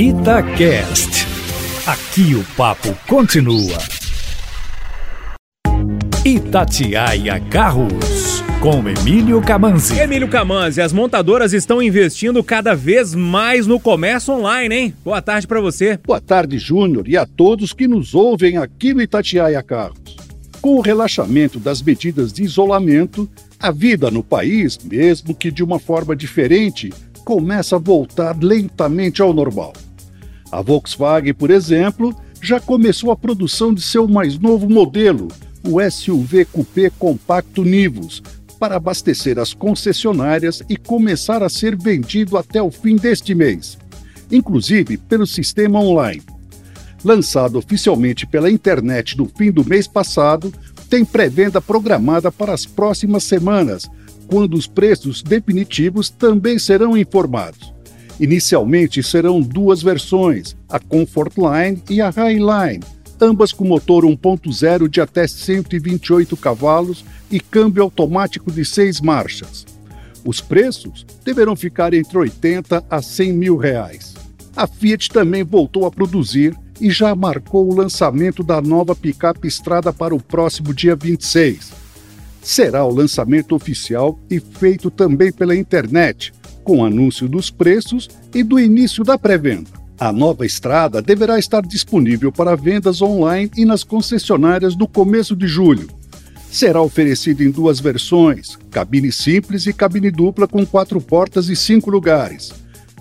Itacast. Aqui o papo continua. Itatiaia Carros, com Emílio Camanzi. Emílio Camanzi, as montadoras estão investindo cada vez mais no comércio online, hein? Boa tarde para você. Boa tarde, Júnior, e a todos que nos ouvem aqui no Itatiaia Carros. Com o relaxamento das medidas de isolamento, a vida no país, mesmo que de uma forma diferente, começa a voltar lentamente ao normal. A Volkswagen, por exemplo, já começou a produção de seu mais novo modelo, o SUV Coupé Compacto Nivus, para abastecer as concessionárias e começar a ser vendido até o fim deste mês, inclusive pelo sistema online. Lançado oficialmente pela internet no fim do mês passado, tem pré-venda programada para as próximas semanas, quando os preços definitivos também serão informados. Inicialmente serão duas versões, a Comfort Line e a Highline, ambas com motor 1.0 de até 128 cavalos e câmbio automático de seis marchas. Os preços deverão ficar entre 80 a 100 mil reais. A Fiat também voltou a produzir e já marcou o lançamento da nova picape Estrada para o próximo dia 26. Será o lançamento oficial e feito também pela internet, com anúncio dos preços e do início da pré-venda. A nova estrada deverá estar disponível para vendas online e nas concessionárias no começo de julho. Será oferecido em duas versões, cabine simples e cabine dupla com quatro portas e cinco lugares.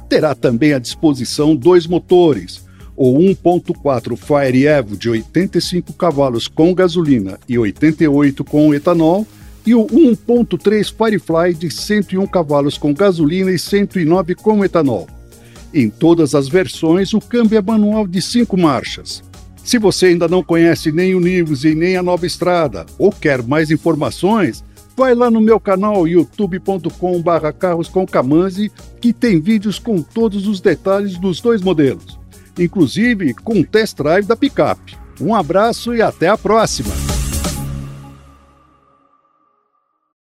Terá também à disposição dois motores, o 1.4 Fire Evo de 85 cavalos com gasolina e 88 com etanol, e o 1.3 Firefly de 101 cavalos com gasolina e 109 com etanol. Em todas as versões, o câmbio é manual de cinco marchas. Se você ainda não conhece nem o Nivus e nem a nova estrada, ou quer mais informações, vai lá no meu canal youtube.com.br carros que tem vídeos com todos os detalhes dos dois modelos, inclusive com test drive da picape. Um abraço e até a próxima!